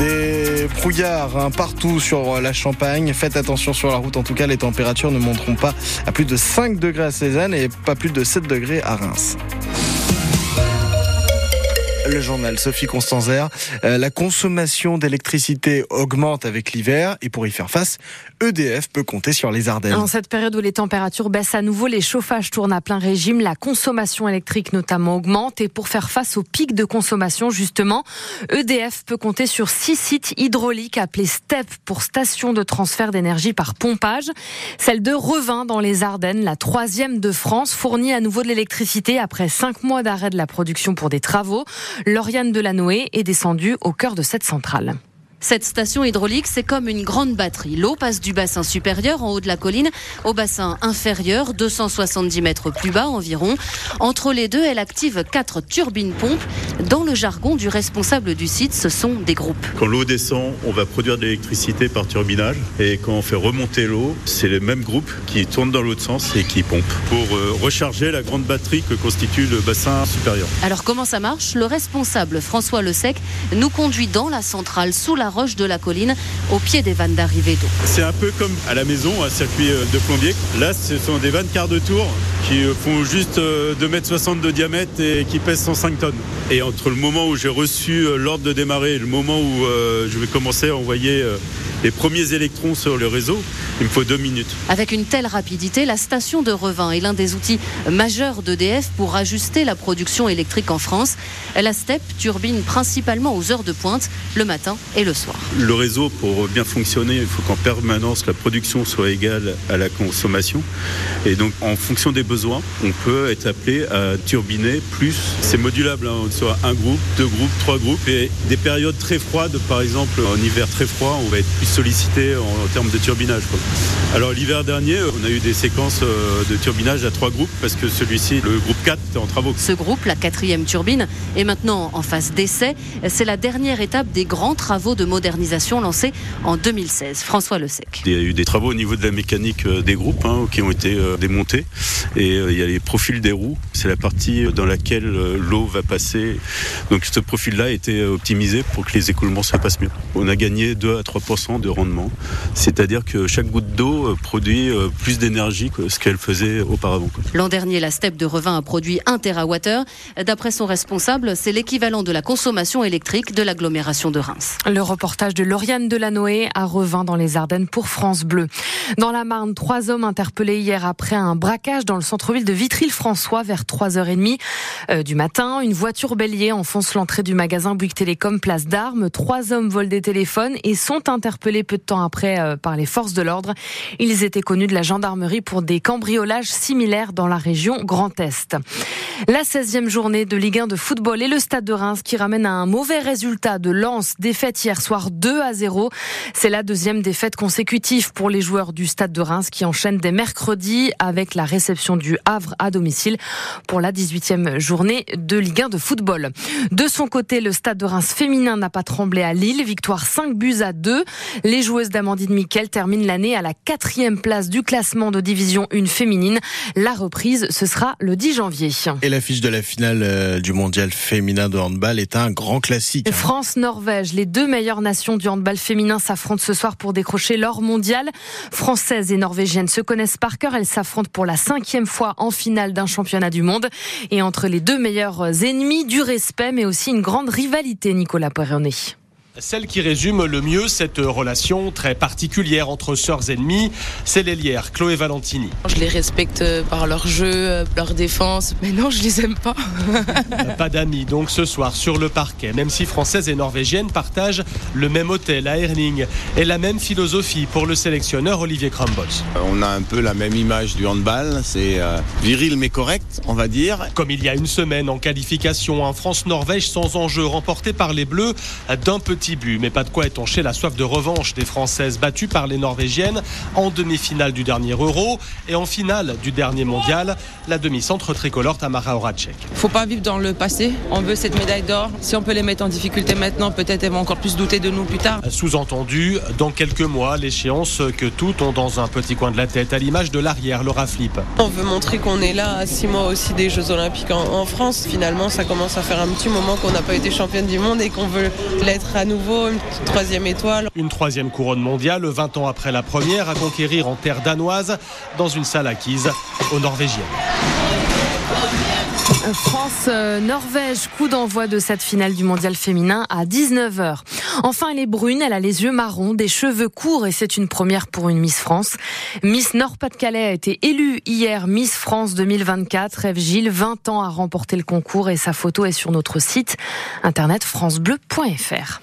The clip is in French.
Des brouillards hein, partout sur la Champagne. Faites attention sur la route. En tout cas, les températures ne monteront pas à plus de 5 degrés à Cézanne et pas plus de 7 degrés à Reims le journal Sophie Constanzer. Euh, la consommation d'électricité augmente avec l'hiver et pour y faire face, EDF peut compter sur les Ardennes. En cette période où les températures baissent à nouveau, les chauffages tournent à plein régime, la consommation électrique notamment augmente et pour faire face au pic de consommation justement, EDF peut compter sur six sites hydrauliques appelés STEP pour station de transfert d'énergie par pompage. Celle de Revin dans les Ardennes, la troisième de France, fournit à nouveau de l'électricité après cinq mois d'arrêt de la production pour des travaux. Lauriane Delanoë est descendue au cœur de cette centrale. Cette station hydraulique, c'est comme une grande batterie. L'eau passe du bassin supérieur en haut de la colline au bassin inférieur, 270 mètres plus bas environ. Entre les deux, elle active quatre turbines-pompes. Dans le jargon du responsable du site, ce sont des groupes. Quand l'eau descend, on va produire de l'électricité par turbinage. Et quand on fait remonter l'eau, c'est les mêmes groupes qui tournent dans l'autre sens et qui pompent pour euh, recharger la grande batterie que constitue le bassin supérieur. Alors comment ça marche? Le responsable François Le Sec nous conduit dans la centrale sous la roche de la colline, au pied des vannes d'arrivée d'eau. C'est un peu comme à la maison, un circuit euh, de plombier. Là, ce sont des vannes quart de tour qui euh, font juste 2,60 euh, m de diamètre et qui pèsent 105 tonnes. Et entre le moment où j'ai reçu l'ordre de démarrer et le moment où je vais commencer à envoyer les premiers électrons sur le réseau, il me faut deux minutes. Avec une telle rapidité, la station de Revin est l'un des outils majeurs d'EDF pour ajuster la production électrique en France. La STEP turbine principalement aux heures de pointe, le matin et le soir. Le réseau, pour bien fonctionner, il faut qu'en permanence la production soit égale à la consommation. Et donc, en fonction des besoins, on peut être appelé à turbiner plus. C'est modulable, hein, soit un groupe, deux groupes, trois groupes. Et des périodes très froides, par exemple, en hiver très froid, on va être plus sollicité en, termes de turbinage. Alors l'hiver dernier, on a eu des séquences euh, de turbinage à trois groupes parce que celui-ci, le groupe 4, était en travaux. Ce groupe, la quatrième turbine, est maintenant en phase d'essai. C'est la dernière étape des grands travaux de modernisation lancés en 2016. François Le Sec. Il y a eu des travaux au niveau de la mécanique euh, des groupes hein, qui ont été euh, démontés et il y a les profils des roues. C'est la partie dans laquelle l'eau va passer. Donc ce profil-là a été optimisé pour que les écoulements se passent mieux. On a gagné 2 à 3 de rendement. C'est-à-dire que chaque goutte d'eau euh, produit euh, plus d'énergie que ce qu'elle faisait auparavant. L'an dernier, la steppe de Revin a produit 1 TWh. D'après son responsable, c'est l'équivalent de la consommation électrique de l'agglomération de Reims. Le reportage de Lauriane Delanoë à Revin dans les Ardennes pour France Bleu. Dans la Marne, trois hommes interpellés hier après un braquage dans le centre-ville de Vitry-le-François vers 3h30 euh, du matin. Une voiture bélier enfonce l'entrée du magasin Bouygues Télécom Place d'Armes. Trois hommes volent des téléphones et sont interpellés peu de temps après euh, par les forces de l'ordre. Ils étaient connus de la gendarmerie pour des cambriolages similaires dans la région Grand Est. La 16e journée de Ligue 1 de football et le Stade de Reims qui ramène à un mauvais résultat de Lens, défaite hier soir 2 à 0. C'est la deuxième défaite consécutive pour les joueurs du Stade de Reims qui enchaînent dès mercredi avec la réception du Havre à domicile pour la 18e journée de Ligue 1 de football. De son côté, le Stade de Reims féminin n'a pas tremblé à Lille, victoire 5 buts à 2. Les joueuses d'Amandine Miquel terminent l'année à la quatrième place du classement de division 1 féminine. La reprise, ce sera le 10 janvier. Et l'affiche de la finale euh, du mondial féminin de handball est un grand classique. Hein. France-Norvège, les deux meilleures nations du handball féminin s'affrontent ce soir pour décrocher l'or mondial. Françaises et norvégiennes se connaissent par cœur. Elles s'affrontent pour la cinquième fois en finale d'un championnat du monde. Et entre les deux meilleurs ennemis, du respect, mais aussi une grande rivalité, Nicolas Perronnet. Celle qui résume le mieux cette relation très particulière entre sœurs ennemies, c'est l'ailière Chloé Valentini. Je les respecte par leur jeu, leur défense, mais non, je les aime pas. pas d'amis donc ce soir sur le parquet, même si françaises et norvégiennes partagent le même hôtel à Erling et la même philosophie pour le sélectionneur Olivier Krambos. Euh, on a un peu la même image du handball, c'est euh, viril mais correct, on va dire. Comme il y a une semaine en qualification, un France-Norvège sans enjeu remporté par les Bleus d'un petit mais pas de quoi étancher la soif de revanche des Françaises battues par les Norvégiennes en demi-finale du dernier Euro et en finale du dernier mondial, la demi-centre tricolore Tamara Horacek. Faut pas vivre dans le passé, on veut cette médaille d'or. Si on peut les mettre en difficulté maintenant, peut-être elles vont encore plus douter de nous plus tard. Sous-entendu, dans quelques mois, l'échéance que toutes ont dans un petit coin de la tête, à l'image de l'arrière, Laura Flip. On veut montrer qu'on est là à six mois aussi des Jeux Olympiques en, en France. Finalement, ça commence à faire un petit moment qu'on n'a pas été championne du monde et qu'on veut l'être à nouveau une troisième étoile. Une troisième couronne mondiale, 20 ans après la première, à conquérir en terre danoise, dans une salle acquise aux Norvégiennes. France-Norvège, coup d'envoi de cette finale du mondial féminin à 19h. Enfin, elle est brune, elle a les yeux marrons, des cheveux courts et c'est une première pour une Miss France. Miss Nord-Pas-de-Calais a été élue hier Miss France 2024. Eve Gilles, 20 ans, a remporté le concours et sa photo est sur notre site internet francebleu.fr.